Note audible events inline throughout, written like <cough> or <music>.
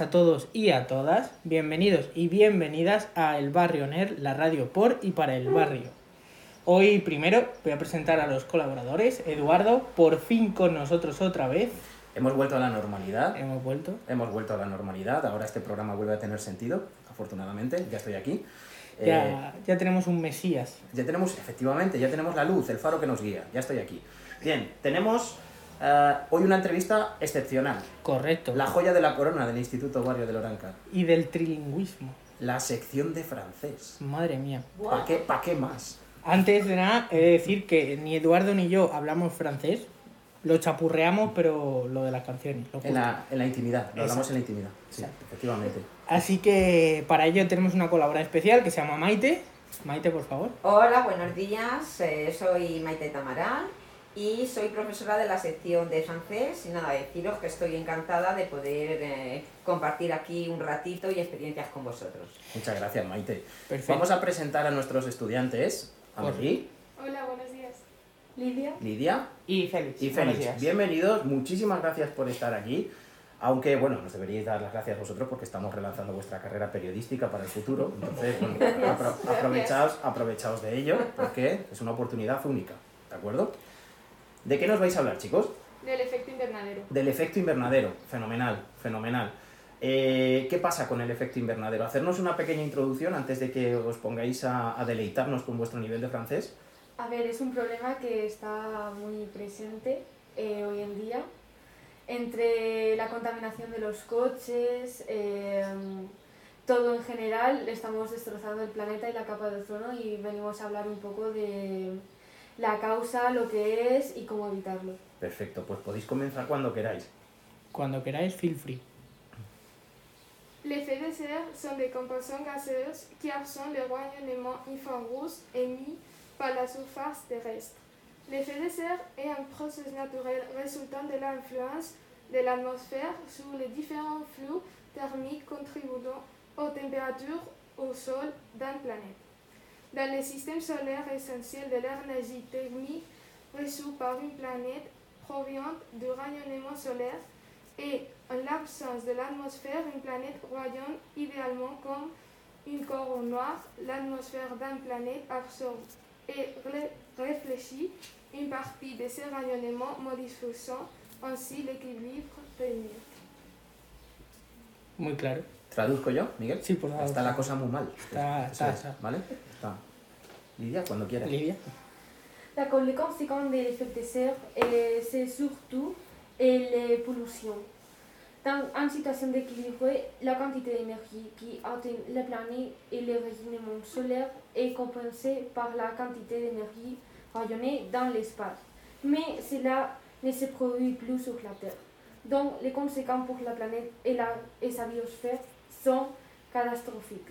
a todos y a todas. Bienvenidos y bienvenidas a El Barrio NER, la radio por y para el barrio. Hoy primero voy a presentar a los colaboradores. Eduardo, por fin con nosotros otra vez. Hemos vuelto a la normalidad. Hemos vuelto. Hemos vuelto a la normalidad. Ahora este programa vuelve a tener sentido, afortunadamente. Ya estoy aquí. Ya, Eh, ya tenemos un Mesías. ya tenemos, efectivamente, ya tenemos la luz, el faro que nos guía. Ya estoy aquí. Bien, tenemos eh, hoy una entrevista excepcional. Correcto. La joya de la corona del Instituto Barrio de Loranca. Y del trilingüismo. La sección de francés. Madre mía. ¿Para qué, pa' qué más? Antes de nada, he de decir que ni Eduardo ni yo hablamos francés. Lo chapurreamos, pero lo de las canciones. lo En la, en la intimidad. Lo hablamos en la intimidad. Sí, Exacto. efectivamente. Así que para ello tenemos una colaboradora especial que se llama Maite. Maite, por favor. Hola, buenos días. eh, soy Maite Tamaral y soy profesora de la sección de francés. Y nada, deciros que estoy encantada de poder eh, compartir aquí un ratito y experiencias con vosotros. Muchas gracias, Maite. Perfecto. Vamos a presentar a nuestros estudiantes. Amelie, Hola, buenos días. Lidia. Lidia Y Félix. y buenos Félix. días. Bienvenidos, muchísimas gracias por estar aquí. Aunque, bueno, nos deberíais dar las gracias vosotros porque estamos relanzando vuestra carrera periodística para el futuro. Entonces, bueno, <laughs> apro- aprovechaos, aprovechaos de ello porque es una oportunidad única. ¿De acuerdo? ¿De qué nos vais a hablar, chicos? Del efecto invernadero. Del efecto invernadero. Fenomenal, fenomenal. Eh, ¿Qué pasa con el efecto invernadero? Hacernos una pequeña introducción antes de que os pongáis a, a deleitarnos con vuestro nivel de francés. A ver, es un problema que está muy presente eh, hoy en día. Entre la contaminación de los coches, eh, todo en general, estamos destrozando el planeta y la capa de ozono y venimos a hablar un poco de la causa, lo que es y cómo evitarlo. Perfecto, pues podéis comenzar cuando queráis. Cuando queráis, feel free. Les effets de serre sont des composants gazeux qui absorbent le rayonnement infrarouge émis par la surface terrestre. L'effet de serre est un processus naturel résultant de l'influence de l'atmosphère sur les différents flux thermiques contribuant aux températures au sol d'un planète. Dans le système solaire essentiel de l'énergie thermique reçue par une planète provient du rayonnement solaire et en l'absence de l'atmosphère, une planète rayonne idéalement comme une corne noire. L'atmosphère d'une planète absorbe et ré- réfléchit une partie de ces rayonnements, modifiant ainsi l'équilibre thermique. Muy claro. ¿Traduzco yo, Miguel? Sí, por favor. Está la cosa muy mal. Está- está. ¿Vale? Está. Lidia, cuando quieras. Lidia. La les conséquences de l'effet de serre, eh, c'est surtout eh, la pollution. Dans une situation d'équilibre, la quantité d'énergie qui atteint la planète et le rayonnement solaire est compensée par la quantité d'énergie rayonnée dans l'espace. Mais cela ne se produit plus sur la Terre. Donc les conséquences pour la planète et, la, et sa biosphère sont catastrophiques.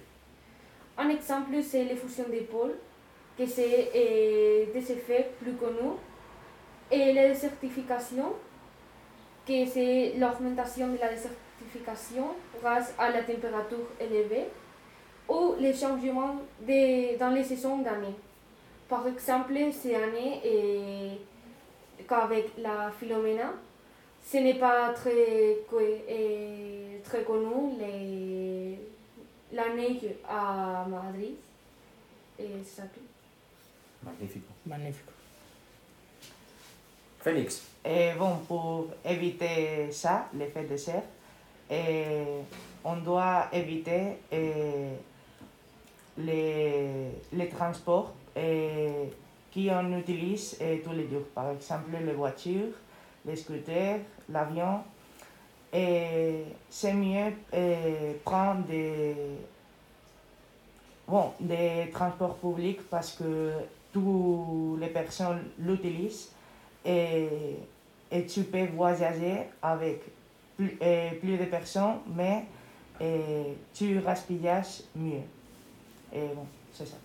Un exemple, c'est la fusion des pôles, que c'est euh, des effets plus connus, et la désertification, que c'est l'augmentation de la désertification grâce à la température élevée, ou les changements de- dans les saisons d'année. Par exemple, cette année, euh, qu'avec la Philomena, ce n'est pas très, euh, très connu les- la neige à Madrid. Et c'est ça tout. Magnífico. Magnífico. Félix, Et bon, pour éviter ça, l'effet de serre, eh, on doit éviter eh, les, les transports eh, qu'on utilise eh, tous les jours. Par exemple, les voitures, les scooters, l'avion. Et c'est mieux eh, prendre des, bon, des transports publics parce que toutes les personnes l'utilisent et, et tu peux voyager avec plus, eh, plus de personnes, mais eh, tu respires mieux. Et bon, c'est ça.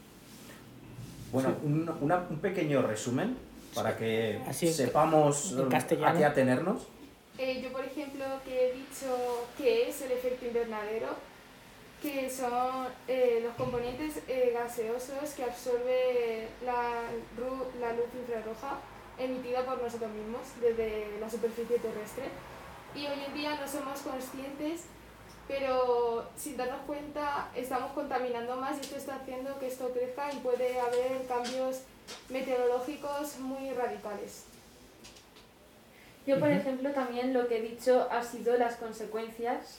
bueno, un, una- un pequeño resumen para que Así es. sepamos a qué atenernos. Eh, yo, por ejemplo, que he dicho que es el efecto invernadero, que son eh, los componentes eh, gaseosos que absorbe la, luz infrarroja emitida por nosotros mismos desde la superficie terrestre. Y hoy en día no somos conscientes, pero sin darnos cuenta estamos contaminando más y esto está haciendo que esto crezca y puede haber cambios meteorológicos muy radicales. Yo, por Ujú. ejemplo, también lo que he dicho ha sido las consecuencias,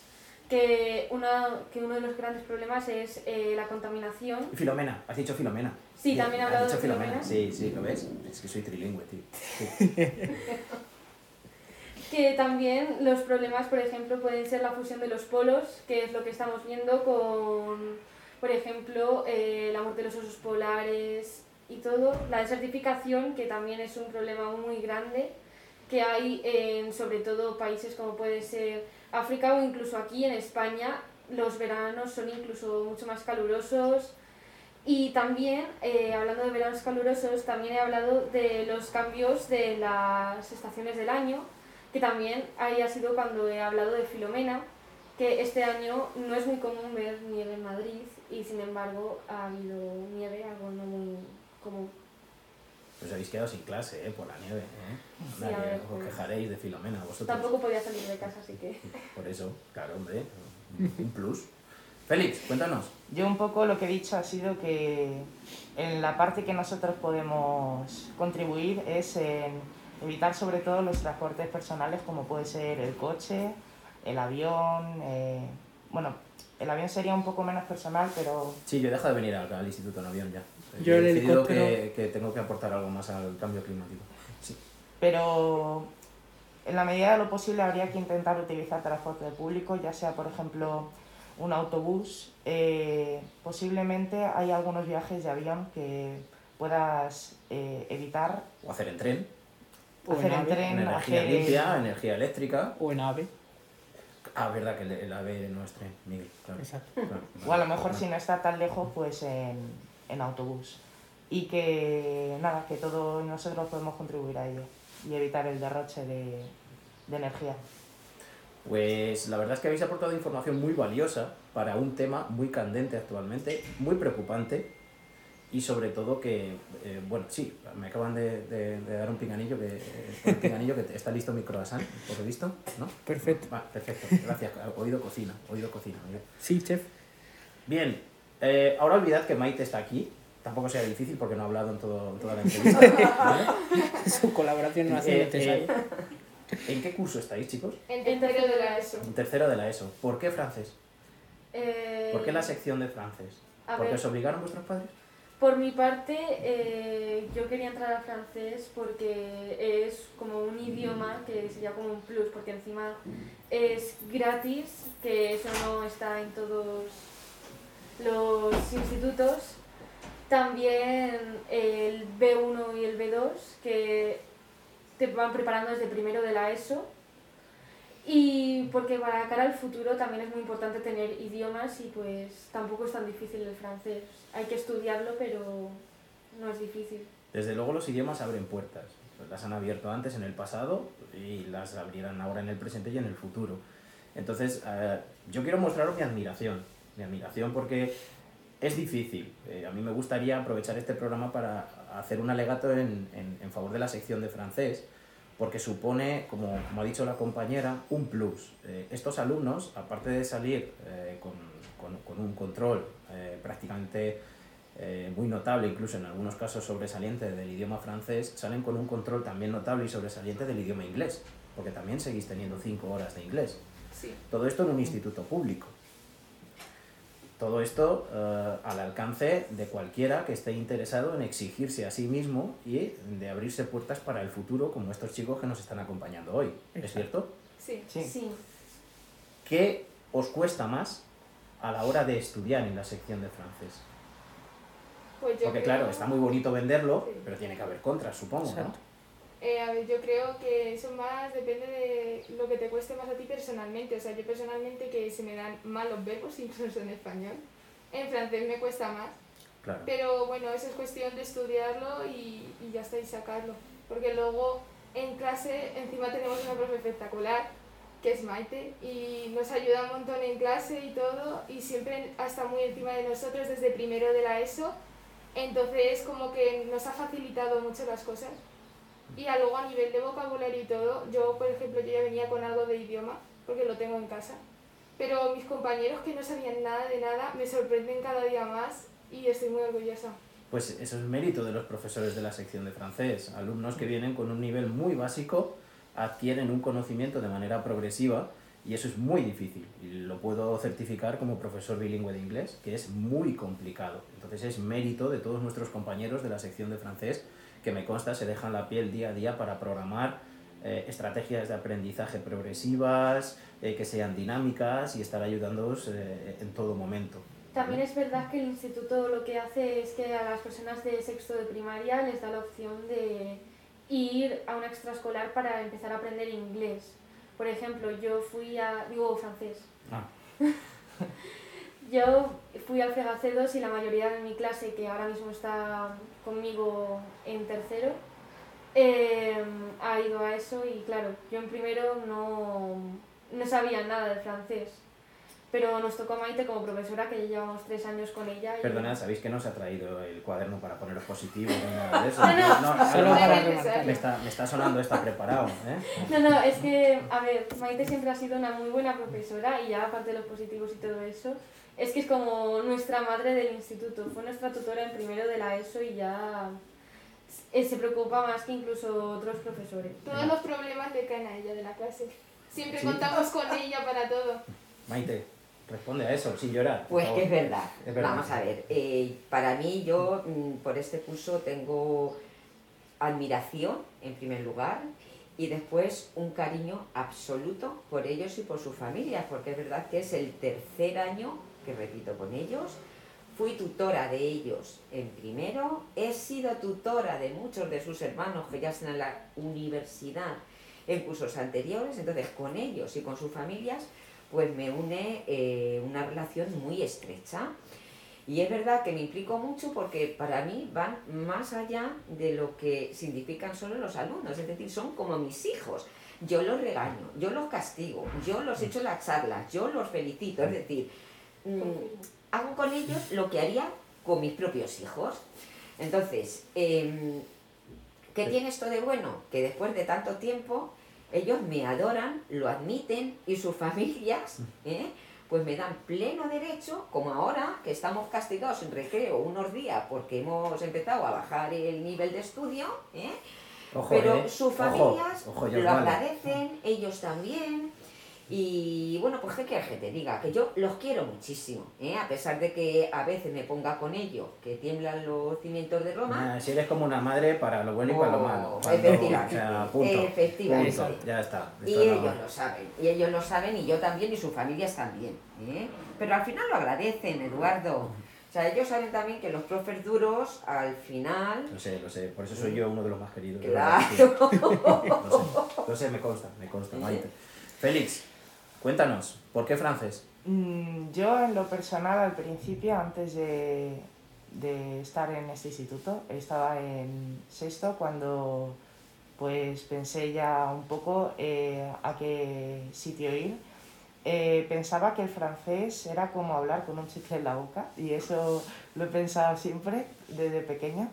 que, una, que uno de los grandes problemas es eh, la contaminación. Filomena, has dicho Filomena. Sí, también he hablado dicho de Filomena. Sí, sí, ¿lo ves? Es que soy trilingüe, tío. Sí. <laughs> Que también los problemas, por ejemplo, pueden ser la fusión de los polos, que es lo que estamos viendo con, por ejemplo, eh, la muerte de los osos polares y todo. La desertificación, que también es un problema muy grande que hay en sobre todo países como puede ser África o incluso aquí en España. Los veranos son incluso mucho más calurosos. Y también, eh, hablando de veranos calurosos, también he hablado de los cambios de las estaciones del año, que también ahí ha sido cuando he hablado de Filomena, que este año no es muy común ver nieve en Madrid y sin embargo ha habido nieve, algo no muy común. Os habéis quedado sin clase, ¿eh? Por la nieve, ¿eh? Anda, ver, os pues. quejaréis de Filomena vosotros. Tampoco podía salir de casa, así que... Por eso, claro, hombre. Un plus. Félix, cuéntanos. Yo un poco lo que he dicho ha sido que en la parte que nosotros podemos contribuir es en evitar sobre todo los transportes personales como puede ser el coche, el avión, eh, bueno, el avión sería un poco menos personal, pero Sí, yo he dejado de venir al, al instituto en avión ya. Yo he decidido que, que tengo que aportar algo más al cambio climático. Sí. pero en la medida de lo posible habría que intentar utilizar transporte público, ya sea por ejemplo un autobús. Eh, posiblemente hay algunos viajes de avión que puedas eh, evitar O hacer en tren, O en hacer en ave. tren, energía hacer- limpia, energía eléctrica. O en ave. Ah, verdad que el, el AVE no es tren, Miguel. Claro, Exacto. claro. O a lo mejor si no está tan lejos, pues en, en autobús. Y que nada, que todos nosotros podemos contribuir a ello y evitar el derroche de, de energía. Pues la verdad es que habéis aportado información muy valiosa para un tema muy candente actualmente, muy preocupante y sobre todo que, eh, bueno, sí, me acaban de, de- de dar un pinganillo que, eh, un pinganillo que está listo mi croissant, por lo visto, ¿no? Perfecto. Va, perfecto, gracias. Oído cocina, oído cocina. oído. Sí, chef. Bien, eh, ahora olvidad que Maite está aquí. Tampoco sea difícil porque no ha hablado en, todo, en toda la entrevista. <laughs> ¿vale? Su colaboración no hace Eh, necesario. eh, ¿En qué curso estáis, chicos? En tercero de la ESO. En tercero de la ESO. ¿Por qué francés? Eh, ¿Por qué la sección de francés? a ¿Porque ver, os obligaron vuestros padres? Por mi parte, eh, yo quería entrar a francés porque es como un idioma que sería como un plus, porque encima es gratis, que eso no está en todos los institutos. También el B1 y el B2, que te van preparando desde primero de la ESO. Y porque para cara al futuro también es muy importante tener idiomas y pues tampoco es tan difícil el francés. Hay que estudiarlo, pero no es difícil. Desde luego los idiomas abren puertas. Las han abierto antes en el pasado y las abrirán ahora en el presente y en el futuro. Entonces, eh, yo quiero mostraros mi admiración. Mi admiración porque es difícil. Eh, a mí me gustaría aprovechar este programa para hacer un alegato en, en- en favor de la sección de francés, porque supone, como, como ha dicho la compañera, un plus. Eh, estos alumnos, aparte de salir eh, con, con- con un control eh, prácticamente eh, muy notable, incluso en algunos casos sobresaliente del idioma francés, salen con un control también notable y sobresaliente del idioma inglés, porque también seguís teniendo cinco horas de inglés. Sí. Todo esto en un instituto público. Todo esto eh, al alcance de cualquiera que esté interesado en exigirse a sí mismo y de abrirse puertas para el futuro, como estos chicos que nos están acompañando hoy. ¿Es cierto? Sí. Sí. ¿Qué os cuesta más a la hora de estudiar en la sección de francés? Pues yo Porque creo- claro, está muy bonito venderlo, Sí. pero tiene que haber contras, supongo, ¿no? Eh, a ver, yo creo que eso más depende de lo que te cueste más a ti personalmente. O sea, yo personalmente que se me dan mal los verbos, <laughs> incluso en español. En francés me cuesta más. Claro. Pero bueno, eso es cuestión de estudiarlo y, y ya está, y sacarlo. Porque luego en clase encima tenemos una profe espectacular que es Maite y nos ayuda un montón en clase y todo y siempre está muy encima de nosotros desde primero de la ESO. Entonces como que nos ha facilitado mucho las cosas. Y luego a nivel de vocabulario y todo, yo por ejemplo yo ya venía con algo de idioma porque lo tengo en casa. Pero mis compañeros que no sabían nada de nada me sorprenden cada día más y estoy muy orgullosa. Pues eso es mérito de los profesores de la sección de francés. Alumnos que vienen con un nivel muy básico, adquieren un conocimiento de manera progresiva y eso es muy difícil. Y lo puedo certificar como profesor bilingüe de inglés, que es muy complicado. Entonces es mérito de todos nuestros compañeros de la sección de francés que me consta se dejan la piel día a día para programar eh, estrategias de aprendizaje progresivas, eh, que sean dinámicas y estar ayudándoos eh, en todo momento. También es verdad que el instituto lo que hace es que a las personas de sexto de primaria les da la opción de ir a una extraescolar para empezar a aprender inglés. Por ejemplo, yo fui a... digo francés. Ah. <laughs> yo fui al FEGACEDOS y la mayoría de mi clase, que ahora mismo está conmigo en tercero, eh, ha ido a eso y claro, yo en primero no, no sabía nada de francés. Pero nos tocó a Maite como profesora, que ya llevamos tres años con ella. Y... Perdona, ¿sabéis que no se ha traído el cuaderno para poneros positivos ni nada de eso? No, no, Solo para no, remarcar. me, está, me está sonando, está preparado. ¿eh? No, no, es que, a ver, Maite siempre ha sido una muy buena profesora y ya aparte de los positivos y todo eso, es que es como nuestra madre del instituto. Fue nuestra tutora en primero de la ESO y ya eh, se preocupa más que incluso otros profesores. Todos los problemas le caen a ella de la clase. Siempre Sí. contamos con ella para todo. Maite, responde a eso, sin llorar. Pues que es verdad. Es verdad. Vamos a ver, eh, para mí yo mm, por este curso tengo admiración en primer lugar y después un cariño absoluto por ellos y por sus familias, porque es verdad que es el tercer año que repito con ellos. Fui tutora de ellos en primero, he sido tutora de muchos de sus hermanos que ya están en la universidad en cursos anteriores, entonces con ellos y con sus familias pues me une eh, una relación muy estrecha. Y es verdad que me implico mucho porque para mí van más allá de lo que significan solo los alumnos, es decir, son como mis hijos. Yo los regaño, yo los castigo, yo los echo las charlas, yo los felicito, es decir, mm, hago con ellos lo que haría con mis propios hijos. Entonces, em, ¿qué tiene esto de bueno? Que después de tanto tiempo ellos me adoran, lo admiten y sus familias, <laughs> ¿eh? pues me dan pleno derecho, como ahora que estamos castigados en recreo unos días porque hemos empezado a bajar el nivel de estudio, ¿eh? Ojo, pero eh. sus familias ojo, lo vale. agradecen, ellos también. Y bueno, pues qué quieres que te diga, que yo los quiero muchísimo, ¿eh? a pesar de que a veces me ponga con ellos, que tiemblan los cimientos de Roma. Ah, si eres como una madre para lo bueno y para lo Oh, malo. Efectivamente, o sea, punto. efectivamente. Punto, Ya está. Y Esto no- ellos lo saben, y ellos lo saben, y yo también, y sus familias también. ¿eh? Pero al final lo agradecen, Eduardo. O sea, ellos saben también que los profes duros, al final, Lo sé, lo sé. Por eso soy yo uno de los más queridos. claro. <laughs> sé, lo sé, me consta, me consta, <laughs> Maite. Félix, cuéntanos, ¿por qué francés? Mm, Yo en lo personal al principio, antes de, de estar en este instituto, estaba en sexto cuando pues pensé ya un poco eh, a qué sitio ir. Eh, pensaba que el francés era como hablar con un chicle en la boca y eso lo he pensado siempre desde pequeña.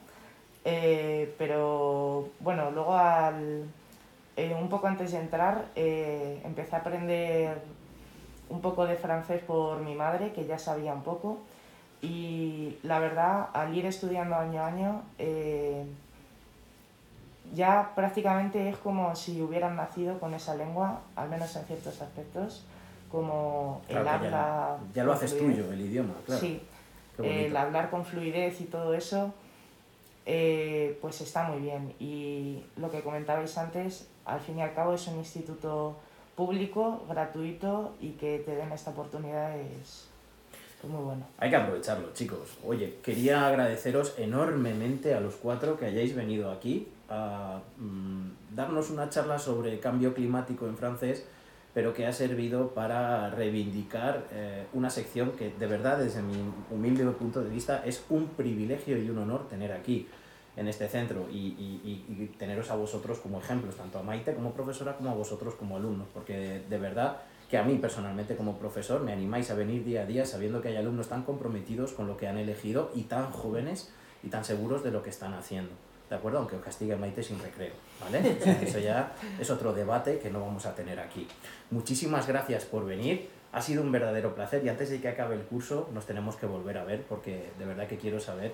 Eh, pero bueno, luego al, eh, un poco antes de entrar eh, empecé a aprender un poco de francés por mi madre, que ya sabía un poco. Y la verdad, al ir estudiando año a año, eh, ya prácticamente es como si hubieran nacido con esa lengua, al menos en ciertos aspectos, como el Claro habla. ya lo haces fluidez. tuyo, el idioma, claro. Sí, el hablar con fluidez y todo eso, eh, pues está muy bien. Y lo que comentabais antes, al fin y al cabo es un instituto público, gratuito y que te den esta oportunidad es muy bueno. Hay que aprovecharlo, chicos. Oye, quería agradeceros enormemente a los cuatro que hayáis venido aquí a mm, darnos una charla sobre cambio climático en francés, pero que ha servido para reivindicar eh, una sección que de verdad, desde mi humilde punto de vista, es un privilegio y un honor tener aquí. En este centro y, y- y- teneros a vosotros como ejemplos, tanto a Maite como profesora como a vosotros como alumnos, porque de, de verdad que a mí personalmente como profesor me animáis a venir día a día sabiendo que hay alumnos tan comprometidos con lo que han elegido y tan jóvenes y tan seguros de lo que están haciendo. ¿De acuerdo? Aunque os castigue Maite sin recreo, ¿vale? <laughs> O sea, eso ya es otro debate que no vamos a tener aquí. Muchísimas gracias por venir. Ha sido un verdadero placer y antes de que acabe el curso nos tenemos que volver a ver porque de verdad que quiero saber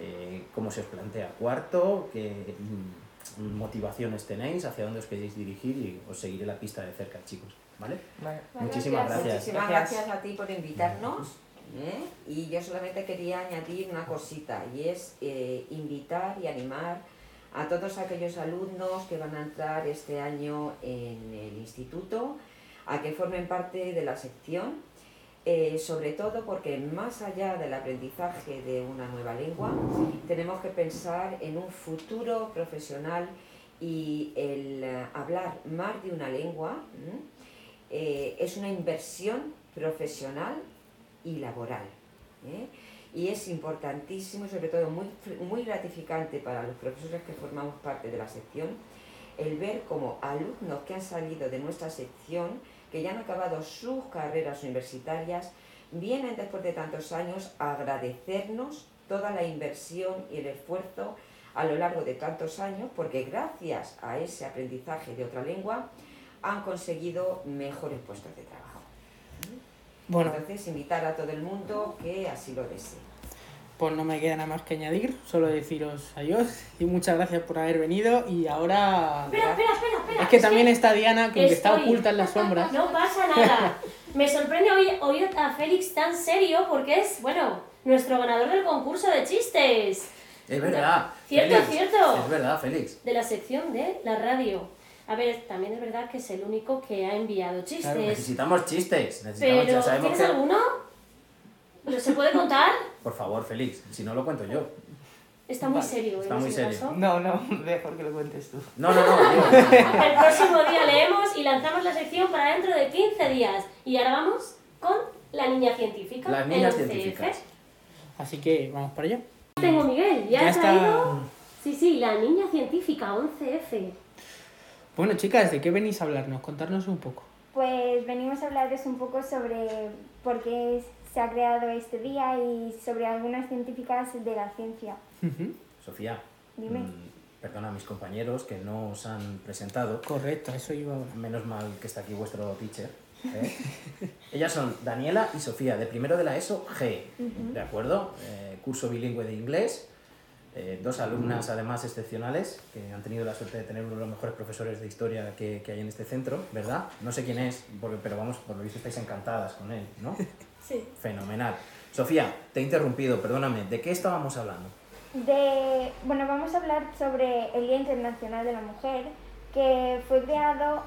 eh, cómo se os plantea cuarto, qué mm, motivaciones tenéis, hacia dónde os queréis dirigir y os seguiré la pista de cerca, chicos. ¿Vale? Vale. Muchísimas gracias. Muchísimas Gracias. gracias a ti por invitarnos. ¿eh? Y yo solamente quería añadir una cosita y es eh, invitar y animar a todos aquellos alumnos que van a entrar este año en el instituto a que formen parte de la sección, eh, sobre todo porque más allá del aprendizaje de una nueva lengua, tenemos que pensar en un futuro profesional y el eh, hablar más de una lengua eh, es una inversión profesional y laboral. ¿eh? Y es importantísimo y sobre todo muy, muy gratificante para los profesores que formamos parte de la sección el ver como alumnos que han salido de nuestra sección, que ya han acabado sus carreras universitarias, vienen después de tantos años a agradecernos toda la inversión y el esfuerzo a lo largo de tantos años, porque gracias a ese aprendizaje de otra lengua han conseguido mejores puestos de trabajo. Bueno, Entonces, invitar a todo el mundo que así lo desee. pues no me queda nada más que añadir, solo deciros adiós y muchas gracias por haber venido y ahora... Espera, espera, espera, espera. Es que también está Diana, que está oculta en las sombras. No pasa nada. Me sorprende oír, oír a Félix tan serio porque es, bueno, nuestro ganador del concurso de chistes. Es verdad. Cierto, Félix, cierto. Es verdad, Félix. De la sección de la radio. A ver, también es verdad que es el único que ha enviado chistes. Claro, necesitamos chistes. Necesitamos, pero, ya sabemos ¿tienes que... alguno? ¿Lo se puede contar? Por favor, Félix, si no lo cuento yo. Está muy Vale, serio, está en muy ese serio. caso. No, no, <laughs> mejor que lo cuentes tú. <laughs> No, no, no, El próximo día leemos y lanzamos la sección para dentro de 15 días. Y ahora vamos con la niña científica. Las niñas científicas. Así que vamos para allá. Tengo Miguel, ya, Ya he está. traído. Sí, sí, la niña científica 11F. Bueno, chicas, ¿de qué venís a hablarnos? Contarnos un poco. Pues venimos a hablarles un poco sobre por qué se ha creado este día y sobre algunas científicas de la ciencia. Sofía, Dime. mm, perdona a mis compañeros que no os han presentado. Correcto, eso iba ahora. Menos mal que está aquí vuestro teacher. ¿eh? <laughs> Ellas son Daniela y Sofía, de primero de la ESO G, ¿de acuerdo? Eh, curso bilingüe de inglés. eh, dos alumnas además excepcionales que han tenido la suerte de tener uno de los mejores profesores de historia que, que hay en este centro, ¿verdad? No sé quién es, porque, pero vamos, por lo visto estáis encantadas con él, ¿no? <laughs> Sí. Fenomenal. Sofía, te he interrumpido, perdóname, ¿de qué estábamos hablando? De, bueno, vamos a hablar sobre el Día Internacional de la Mujer, que fue creado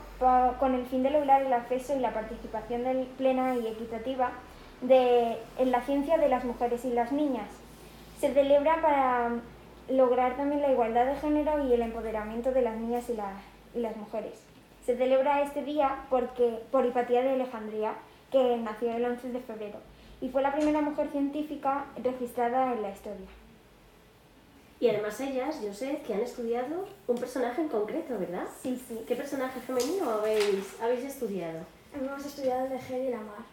con el fin de lograr el acceso y la participación del- plena y equitativa de, en la ciencia de las mujeres y las niñas. Se celebra para lograr también la igualdad de género y el empoderamiento de las niñas y, la- y las mujeres. Se celebra este día porque, por Hipatía de Alejandría, que nació el 11 de febrero, y fue la primera mujer científica registrada en la historia. Y además ellas, yo sé que han estudiado un personaje en concreto, ¿verdad? Sí, sí. ¿Qué personaje femenino habéis, habéis estudiado? Hemos estudiado el de Hedy Lamar.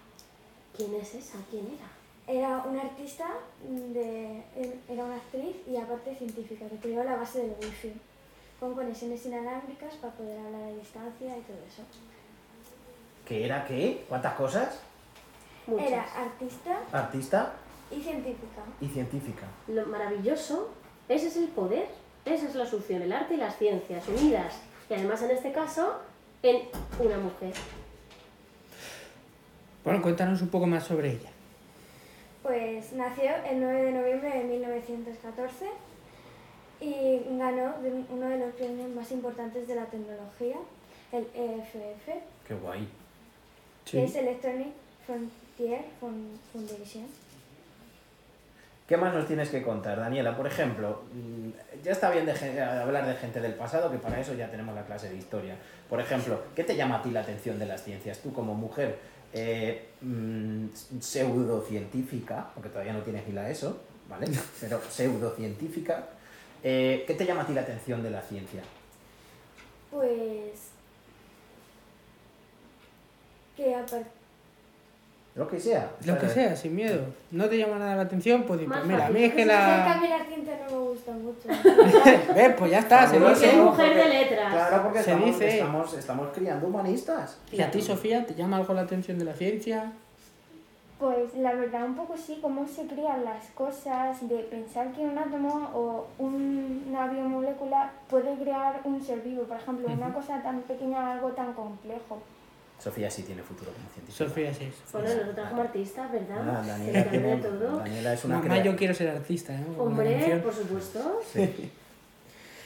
¿Quién es esa? ¿Quién era? Era una artista, de, era una actriz y aparte científica que creó la base del wifi con conexiones inalámbricas para poder hablar a distancia y todo eso. ¿Qué era qué? ¿Cuántas cosas? Muchas. Era artista Artista y científica. y científica. Lo maravilloso, ese es el poder, esa es la solución, el arte y las ciencias unidas. Y además en este caso, en una mujer. Bueno, cuéntanos un poco más sobre ella. Pues nació el 9 de noviembre de 1914 y ganó uno de los premios más importantes de la tecnología, el EFF, Qué guay. Que es Electronic Frontier Foundation. ¿Qué más nos tienes que contar, Daniela? Por ejemplo, mm, ya está bien de hablar de gente del pasado, que para eso ya tenemos la clase de historia. Por ejemplo, ¿qué te llama a ti la atención de las ciencias? Tú como mujer eh, mm, pseudocientífica, porque todavía no tienes ni la ESO, ¿vale? <laughs> Pero pseudocientífica, Eh, ¿Qué te llama a ti la atención de la ciencia? Pues que aparte Lo que sea. Lo que sea, sin miedo. ¿No te llama nada la atención? Pues, pues mira, a mí es que es que a la... mí la ciencia no me gusta mucho. <laughs> ¿Ves? Pues ya está, se Claro, Porque dice. mujer de letras. Claro, porque Se estamos, dice. estamos, estamos criando humanistas. ¿Y a ti, Sofía, te llama algo la atención de la ciencia? Pues la verdad un poco sí, cómo se crean las cosas, de pensar que un átomo o un- una biomolécula puede crear un ser vivo, por ejemplo, una cosa tan pequeña, algo tan complejo. Sofía sí tiene futuro como científica. Sofía, sí. Bueno, nosotros como artistas, ¿verdad? Ah, Daniela, tiene- de todo. Daniela es una Mamá, crea- yo quiero ser artista, ¿eh? Con la Hombre, por supuesto. Sí.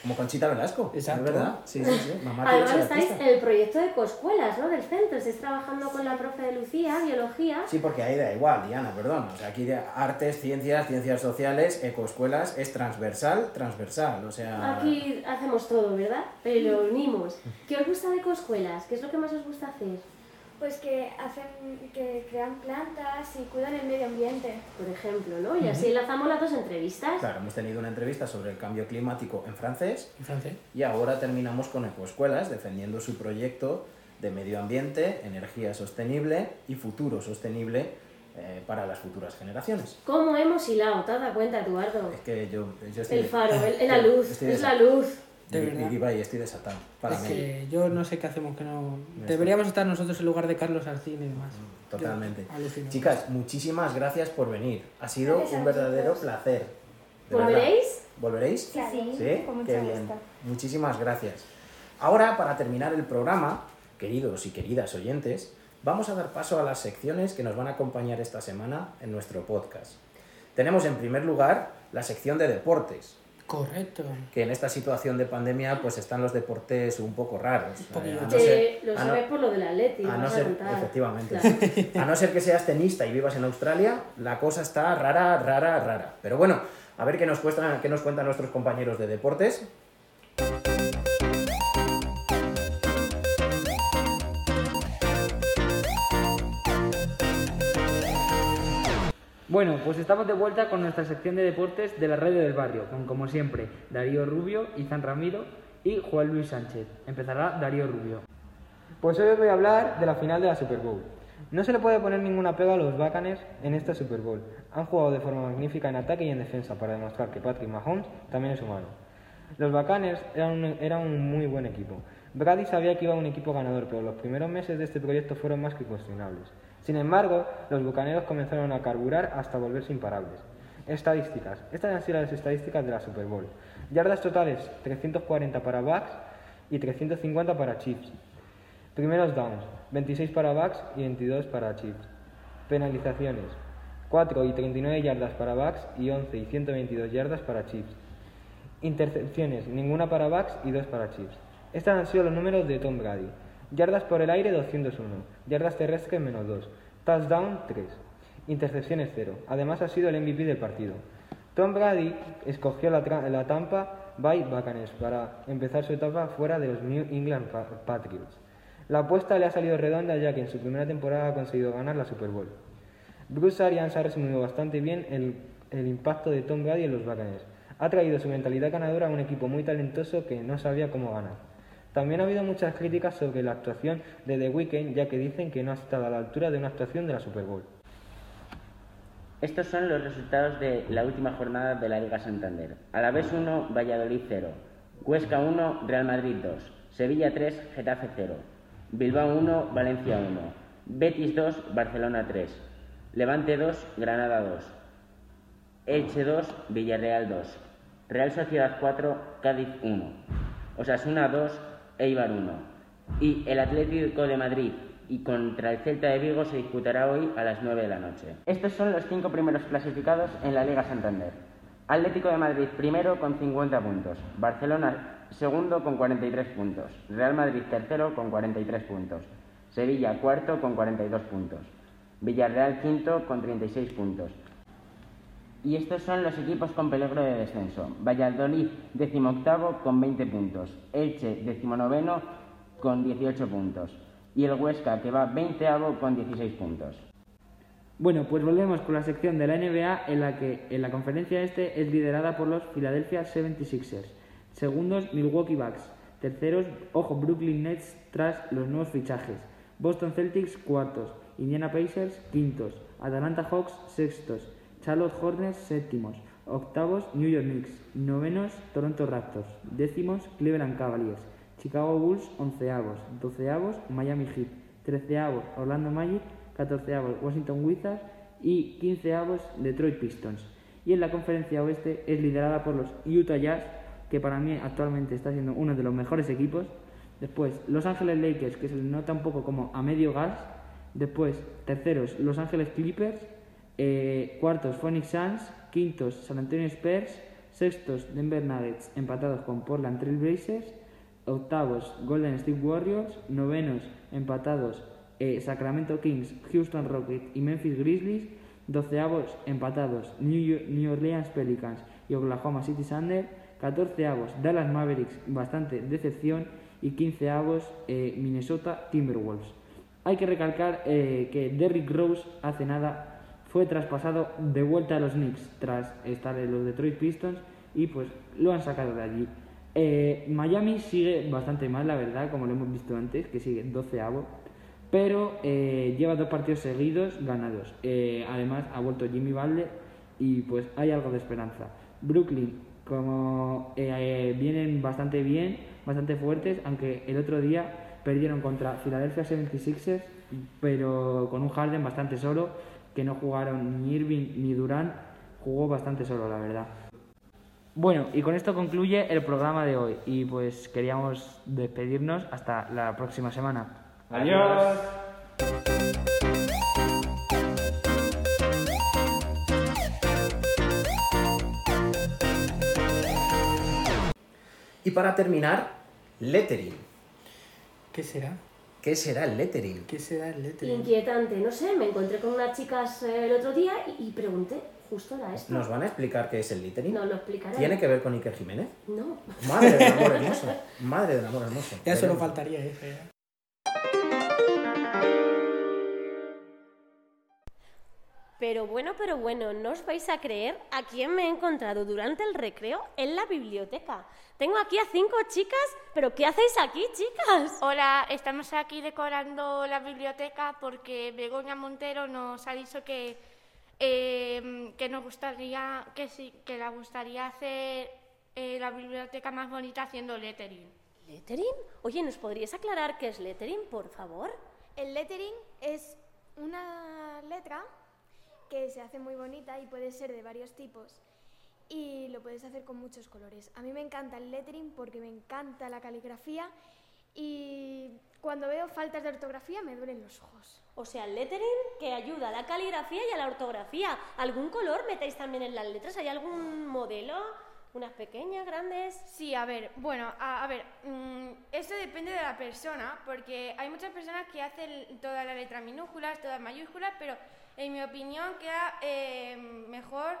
Como Conchita Velasco. Exacto. ¿Es verdad? Sí, sí, sí. Mamá Además estáis en el proyecto de coescuelas, ¿no? Del centro. Estáis trabajando con la profe de Lucía, biología. Sí, porque ahí da igual, Diana, perdón. O sea, aquí de artes, ciencias, ciencias sociales, ecoescuelas, es transversal, transversal. O sea. Aquí hacemos todo, ¿verdad? Pero lo unimos. ¿Qué os gusta de coescuelas? ¿Qué es lo que más os gusta hacer? Pues que hacen, que crean plantas y cuidan el medio ambiente. Por ejemplo, ¿no? Y así enlazamos las dos entrevistas. Claro, hemos tenido una entrevista sobre el cambio climático en francés En francés. y ahora terminamos con Ecoescuelas defendiendo su proyecto de medio ambiente, energía sostenible y futuro sostenible eh, para las futuras generaciones. ¿Cómo hemos hilado? ¿Te has dado cuenta, Eduardo? Es que yo, yo estoy... El faro, el- la <laughs> luz, es la luz. De verdad. estoy desatado. Para es mí. que yo no sé qué hacemos que no... Deberíamos estar nosotros en lugar de Carlos Arcín y demás. Totalmente. Yo alucino. Chicas, muchísimas gracias por venir. Ha sido Gracias un verdadero placer. De verdad. ¿Volveréis? ¿Volveréis? Sí, sí, ¿Sí? con mucho Qué bien. gusto. Muchísimas gracias. Ahora, para terminar el programa, queridos y queridas oyentes, vamos a dar paso a las secciones que nos van a acompañar esta semana en nuestro podcast. Tenemos en primer lugar la sección de deportes, Correcto. que en esta situación de pandemia pues están los deportes un poco raros. Eh, a no ser- lo a no- sabes por lo del Atleti, a no a ser, contar. efectivamente. Claro. A no ser que seas tenista y vivas en Australia, la cosa está rara, rara, rara. Pero bueno, a ver qué nos, cuestan, qué nos cuentan nuestros compañeros de deportes. Bueno, pues estamos de vuelta con nuestra sección de deportes de la radio del barrio, con como siempre Darío Rubio, Izan Ramiro y Juan Luis Sánchez. Empezará Darío Rubio. Pues hoy os voy a hablar de la final de la Super Bowl. No se le puede poner ninguna pega a los Buccaneers en esta Super Bowl. Han jugado de forma magnífica en ataque y en defensa para demostrar que Patrick Mahomes también es humano. Los un, eran un muy buen equipo. Brady sabía que iba a un equipo ganador, pero los primeros meses de este proyecto fueron más que cuestionables. Sin embargo, los Bucaneros comenzaron a carburar hasta volverse imparables. Estadísticas. Estas han sido las estadísticas de la Super Bowl. Yardas totales 340 para Bucks y 350 para Chiefs. Primeros downs, 26 para Bucks y 22 para Chiefs. Penalizaciones, 4 y 39 yardas para Bucks y 11 y 122 yardas para Chiefs. Intercepciones, ninguna para Bucks y 2 para Chiefs. Estos han sido los números de Tom Brady. Yardas por el aire 201, yardas terrestres menos 2, touchdown 3, intercepciones 0. Además ha sido el MVP del partido. Tom Brady escogió la, Tampa Bay Buccaneers para empezar su etapa fuera de los New England Pa- Patriots. La apuesta le ha salido redonda ya que en su primera temporada ha conseguido ganar la Super Bowl. Bruce Arians ha resumido bastante bien el, el impacto de Tom Brady en los Buccaneers. Ha traído su mentalidad ganadora a un equipo muy talentoso que no sabía cómo ganar. También ha habido muchas críticas sobre la actuación de The Weeknd, ya que dicen que no ha estado a la altura de una actuación de la Super Bowl. Estos son los resultados de la última jornada de la Liga Santander. Alavés 1, Valladolid 0. Huesca 1, Real Madrid 2. Sevilla 3, Getafe 0. Bilbao 1, Valencia 1. Betis 2, Barcelona 3. Levante 2, Granada 2. Elche 2, Villarreal 2. Real Sociedad 4, Cádiz 1. Osasuna 2, Eibar 1. Y el Atlético de Madrid y contra el Celta de Vigo se disputará hoy a las 9 de la noche. Estos son los cinco primeros clasificados en la Liga Santander. Atlético de Madrid primero con 50 puntos, Barcelona segundo con 43 puntos, Real Madrid tercero con 43 puntos, Sevilla cuarto con 42 puntos, Villarreal quinto con 36 puntos. Y estos son los equipos con peligro de descenso. Valladolid decimoctavo con 20 puntos, Elche decimonoveno con 18 puntos y el Huesca que va 20 con 16 puntos. Bueno, pues volvemos con la sección de la NBA en la que en la conferencia este es liderada por los Philadelphia 76ers. Segundos, Milwaukee Bucks. Terceros, ojo, Brooklyn Nets tras los nuevos fichajes. Boston Celtics cuartos. Indiana Pacers quintos. Atlanta Hawks sextos. Charlotte Hornets séptimos. Octavos, New York Knicks. Novenos, Toronto Raptors. Décimos, Cleveland Cavaliers. Chicago Bulls onceavos. Doceavos, Miami Heat. Treceavos, Orlando Magic. Catorceavos, Washington Wizards. Y quinceavos, Detroit Pistons. Y en la conferencia oeste es liderada por los Utah Jazz, que para mí actualmente está siendo uno de los mejores equipos. Después, Los Ángeles Lakers, que se nota un poco como a medio gas. Después, terceros, Los Ángeles Clippers. Eh, cuartos, Phoenix Suns. Quintos, San Antonio Spurs. Sextos, Denver Nuggets, empatados con Portland Trail Blazers. Octavos, Golden State Warriors. Novenos, empatados eh, Sacramento Kings, Houston Rockets y Memphis Grizzlies. Doceavos, empatados New, New Orleans Pelicans y Oklahoma City Thunder. Catorceavos, Dallas Mavericks, bastante decepción. Y quinceavos, eh, Minnesota Timberwolves. Hay que recalcar eh, que Derrick Rose hace nada fue traspasado de vuelta a los Knicks tras estar en los Detroit Pistons y pues lo han sacado de allí. Eh, Miami sigue bastante mal, la verdad, como lo hemos visto antes, que sigue 12 pero eh, lleva dos partidos seguidos ganados. Eh, además, ha vuelto Jimmy Butler y pues hay algo de esperanza. Brooklyn, como vienen bastante bien, bastante fuertes, aunque el otro día perdieron contra Philadelphia 76ers, pero con un Harden bastante solo que no jugaron ni Irving ni Durán, jugó bastante solo, la verdad. Bueno, y con esto concluye el programa de hoy y pues queríamos despedirnos hasta la próxima semana. Adiós. Y para terminar, lettering. ¿Qué será? ¿Qué será el lettering? ¿Qué será el lettering? Inquietante, no sé, me encontré con unas chicas eh, el otro día y, y pregunté, justo era esto. ¿Nos van a explicar qué es el lettering? No, lo explicaré. ¿Tiene que ver con Iker Jiménez? No. Madre del amor hermoso. <laughs> Madre del amor hermoso. Ya solo faltaría eso. ya. Pero bueno, pero bueno, no os vais a creer a quién me he encontrado durante el recreo en la biblioteca. Tengo aquí a cinco chicas, pero ¿qué hacéis aquí, chicas? Hola, estamos aquí decorando la biblioteca porque Begoña Montero nos ha dicho que, eh, que nos gustaría, que sí, que le gustaría hacer eh, la biblioteca más bonita haciendo lettering. ¿Lettering? Oye, ¿nos podrías aclarar qué es lettering, por favor? El lettering es una letra que se hace muy bonita y puede ser de varios tipos y lo puedes hacer con muchos colores. A mí me encanta el lettering porque me encanta la caligrafía y cuando veo faltas de ortografía me duelen los ojos. O sea, el lettering que ayuda a la caligrafía y a la ortografía. ¿Algún color metéis también en las letras? ¿Hay algún modelo? ¿Unas pequeñas, grandes? Sí, a ver, bueno, a, a ver, mm, eso depende de la persona, porque hay muchas personas que hacen todas las letras minúsculas, todas mayúsculas, pero en mi opinión queda eh, mejor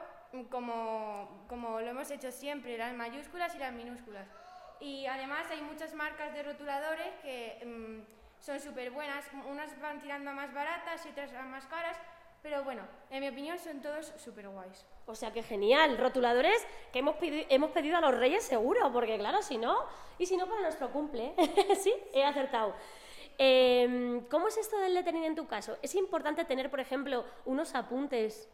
como, como lo hemos hecho siempre, las mayúsculas y las minúsculas. Y además hay muchas marcas de rotuladores que mm, son súper buenas, unas van tirando a más baratas y otras a más caras, pero bueno, en mi opinión son todos súper guays. O sea, que genial. Rotuladores que hemos, pedi- hemos pedido a los reyes seguro, porque claro, si no, y si no para nuestro cumple. <laughs> sí, he acertado. Em, ¿Cómo es esto del lettering en tu caso? ¿Es importante tener, por ejemplo, unos apuntes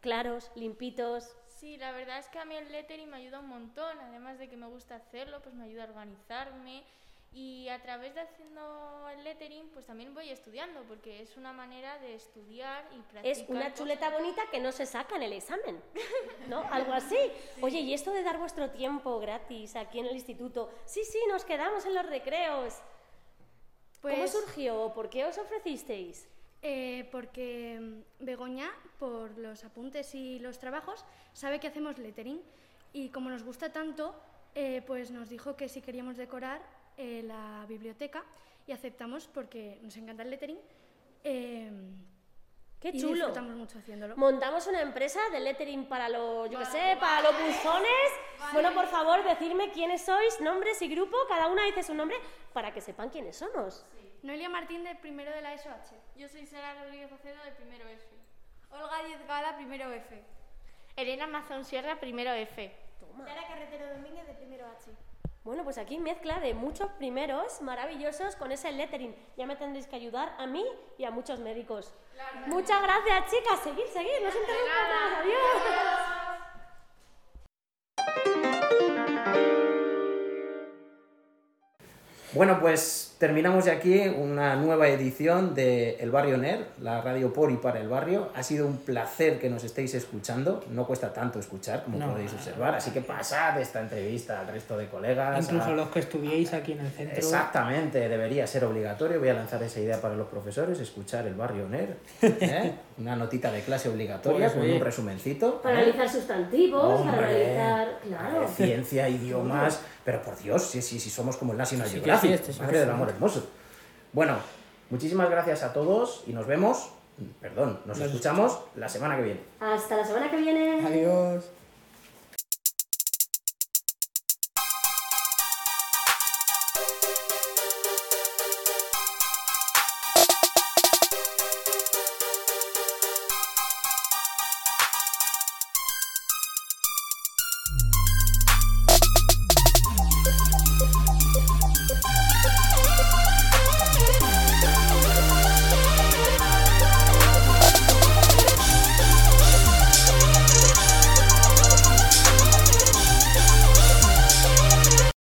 claros, limpitos? Sí, la verdad es que a mí el lettering me ayuda un montón, además de que me gusta hacerlo, pues me ayuda a organizarme y a través de haciendo el lettering pues también voy estudiando porque es una manera de estudiar y practicar. Es una cosas. chuleta bonita que no se saca en el examen, ¿no? <laughs> Algo así. Oye, ¿y esto de dar vuestro tiempo gratis aquí en el instituto? Sí, sí, nos quedamos en los recreos. ¿Cómo Pues- surgió? ¿Por qué os ofrecisteis? Eh, porque mm, Begoña, por los apuntes y los trabajos, sabe que hacemos lettering y como nos gusta tanto, eh, pues nos dijo que si queríamos decorar eh, la biblioteca y aceptamos porque nos encanta el lettering. ¡Qué y chulo! disfrutamos mucho haciéndolo. Montamos una empresa de lettering para los, yo qué sé, para los buzones. Bueno, por favor, decidme quiénes sois, nombres y grupo. Cada una dice su nombre para que sepan quiénes somos. Noelia Martín, de primero de la SOH. Yo soy Sara Rodríguez Acedo de primero F. Olga Diez Gala, primero F. Elena Mazón Sierra, primero F. Sara Carretero Domínguez, de primero H. Bueno, pues aquí mezcla de muchos primeros maravillosos con ese lettering. Ya me tendréis que ayudar a mí y a muchos médicos. Muchas gracias, chicas. Seguid, seguid. No os interrumpan más. Adiós. Bueno, pues terminamos ya aquí una nueva edición de El Barrio NER, la radio por y para el barrio. Ha sido un placer que nos estéis escuchando. No cuesta tanto escuchar, como No. podéis observar. Así que pasad esta entrevista al resto de colegas. Incluso a- los que estudiéis aquí en el centro. Exactamente, debería ser obligatorio. Voy a lanzar esa idea para los profesores, escuchar el barrio NER. ¿eh? <laughs> Una notita de clase obligatoria Pues, con un resumencito. Para ¿eh? analizar sustantivos, Hombre, para analizar. Claro. ciencia, idiomas, <laughs> pero por Dios, si, si, si somos como el National Sí Geographic, sí, este es madre del hermoso. Bueno, muchísimas gracias a todos y nos vemos, perdón, nos Nos- escuchamos la semana que viene. Hasta la semana que viene. Adiós.